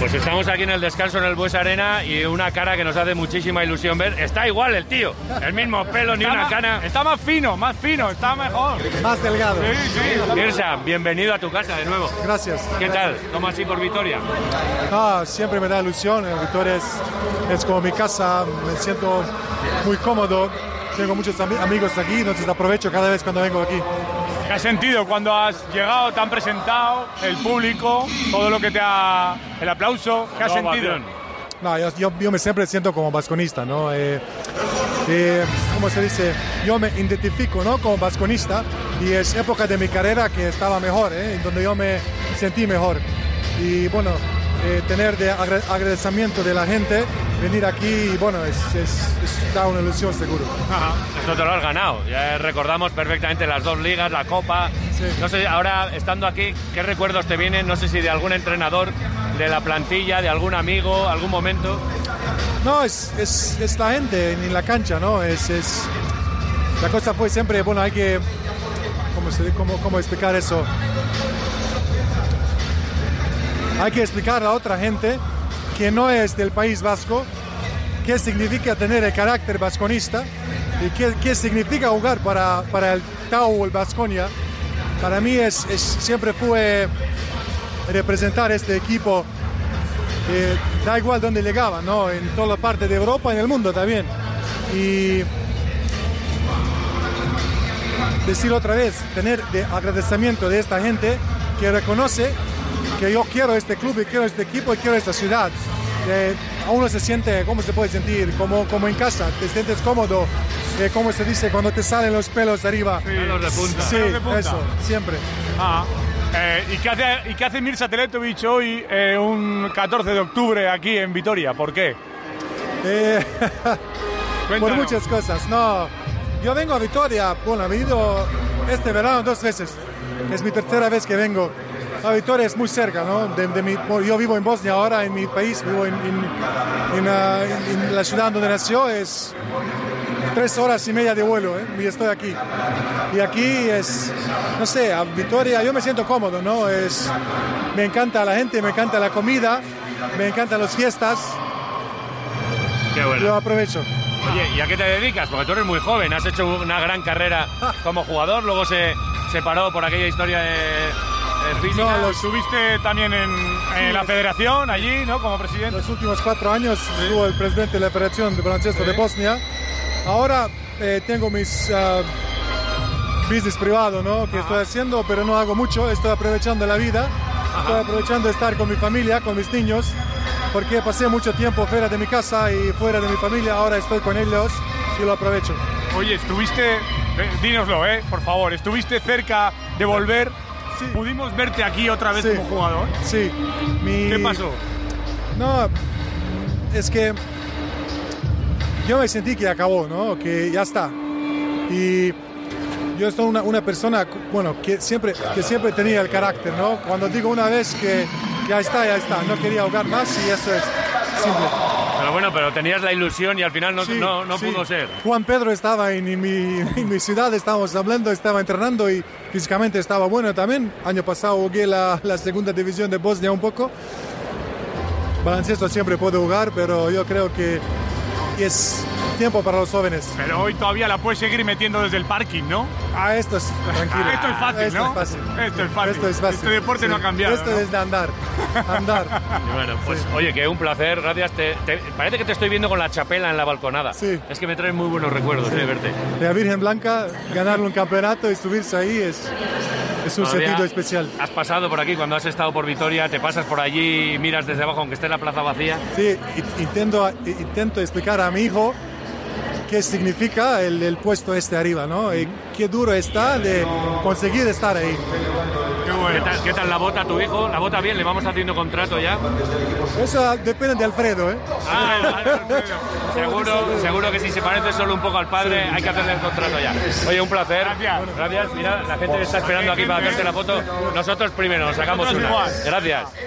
Pues estamos aquí en el descanso en el Bues Arena y una cara que nos hace muchísima ilusión ver. Está igual el tío, el mismo pelo, ni Está una más- cana. Está más fino, más fino, está mejor. Más delgado. Sí, bienvenido a tu casa de nuevo. Gracias. ¿Qué tal? ¿Cómo así por Vitoria? Ah, siempre me da ilusión. El Vitoria es, es como mi casa. Me siento muy cómodo. Tengo muchos ami- amigos aquí, entonces aprovecho cada vez cuando vengo aquí. ¿Qué has sentido cuando has llegado, te han presentado, el público, todo lo que te ha... el aplauso? ¿Qué has sentido? No, yo, yo, yo me siempre siento como vasconista, ¿no? Eh, eh, ¿Cómo se dice? Yo me identifico, ¿no? Como vasconista y es época de mi carrera que estaba mejor, ¿eh? En donde yo me sentí mejor. Y bueno, eh, tener de agra- agradecimiento de la gente, venir aquí, bueno, es, es- es- da una ilusión seguro. Ajá. Esto te lo has ganado. Ya recordamos perfectamente las dos ligas, la Copa. Sí. No sé, ahora estando aquí, ¿qué recuerdos te vienen? No sé si de algún entrenador, de la plantilla, de algún amigo, algún momento. No, es, es, es la gente en la cancha, ¿no? Es, es, la cosa fue siempre, bueno, hay que, ¿cómo, se, cómo, cómo explicar eso? Hay que explicar a otra gente que no es del País Vasco qué significa tener el carácter vasconista y qué, qué significa jugar para, para el Tau o el Vasconia. Para mí es, siempre fue representar este equipo eh, da igual dónde llegaba, ¿no? En toda parte de Europa, en el mundo también. Y decir otra vez, tener de agradecimiento de esta gente que reconoce que yo quiero este club y quiero este equipo y quiero esta ciudad. Eh, a uno se siente, ¿cómo se puede sentir? Como, como en casa, te sientes cómodo, eh, ¿cómo se dice? Cuando te salen los pelos de arriba. Pelos de punta. Sí, Pelos de punta. eso, siempre. Ah, eh, ¿y, qué hace, ¿Y qué hace Mirza Teletovic hoy, eh, un 14 de octubre, aquí en Vitoria? ¿Por qué? Eh, por muchas cosas. No, yo vengo a Vitoria, bueno, he venido este verano dos veces. Es mi tercera vez que vengo. A Vitoria es muy cerca, ¿no? De, de mi- yo vivo en Bosnia ahora, en mi país, vivo en, en- en, la ciudad donde nació, es tres horas y media de vuelo, ¿eh? Y estoy aquí. Y aquí es, no sé, a Vitoria yo me siento cómodo, ¿no? Es, me encanta la gente, me encanta la comida, me encantan las fiestas, Qué lo bueno. aprovecho. Oye, ¿y a qué te dedicas? Porque tú eres muy joven, has hecho una gran carrera como jugador, luego se, se paró por aquella historia de. No, los- Estuviste también en, en la federación, allí, ¿no? Como presidente. los últimos cuatro años estuvo el presidente de la Federación de Baloncesto de Bosnia. Ahora eh, tengo mis ah, business privado, ¿no? Que estoy haciendo, pero no hago mucho. Estoy aprovechando la vida. Estoy aprovechando de estar con mi familia, con mis niños, porque pasé mucho tiempo fuera de mi casa y fuera de mi familia. Ahora estoy con ellos y lo aprovecho. Oye, estuviste, eh, dínoslo, ¿eh? Por favor, estuviste cerca de volver. Sí. Pudimos verte aquí otra vez Sí. como jugador. Sí. Mi- ¿Qué pasó? No, es que yo me sentí que acabó, ¿no? Que ya está. Y yo soy una, una persona, bueno, que siempre, que siempre tenía el carácter, ¿no? Cuando digo una vez que ya está, ya está. No quería ahogar más y eso es simple. Pero bueno, pero tenías la ilusión y al final no, Sí, no, no sí. pudo ser. Juan Pedro estaba en, en mi, en mi ciudad, estábamos hablando, estaba entrenando y físicamente estaba bueno también. Año pasado jugué la, la segunda división de Bosnia un poco. Baloncesto siempre puedo jugar, pero yo creo que es tiempo para los jóvenes. Pero hoy todavía la puedes seguir metiendo desde el parking, ¿no? Ah, esto es tranquilo. Ah, esto es fácil, Esto ¿no? es fácil. Esto es fácil. Esto es fácil. Este deporte no ha cambiado, Esto ¿no? es de andar. Andar. Y bueno, pues oye, que un placer, gracias. Te- te- parece que te estoy viendo con la chapela en la balconada. Sí. Es que me traen muy buenos recuerdos de verte. De la Virgen Blanca, ganar un campeonato y subirse ahí es, es un Todavía sentido especial. Has pasado por aquí cuando has estado por Vitoria, te pasas por allí y miras desde abajo, aunque esté la plaza vacía. Sí, i- intento, i- intento explicar a mi hijo qué significa el, el puesto este arriba, ¿no? Y qué duro está de conseguir estar ahí. Qué ¿Qué bueno. tal, qué tal la bota tu hijo? ¿La bota bien? ¿Le vamos haciendo contrato ya? Eso depende de Alfredo, ¿eh? Ah, Alfredo. seguro, seguro que si se parece solo un poco al padre, hay que hacerle el contrato ya. Oye, un placer. Gracias. Gracias. Mira, la gente está esperando aquí para hacerte la foto. Nosotros primero nos sacamos una. Gracias.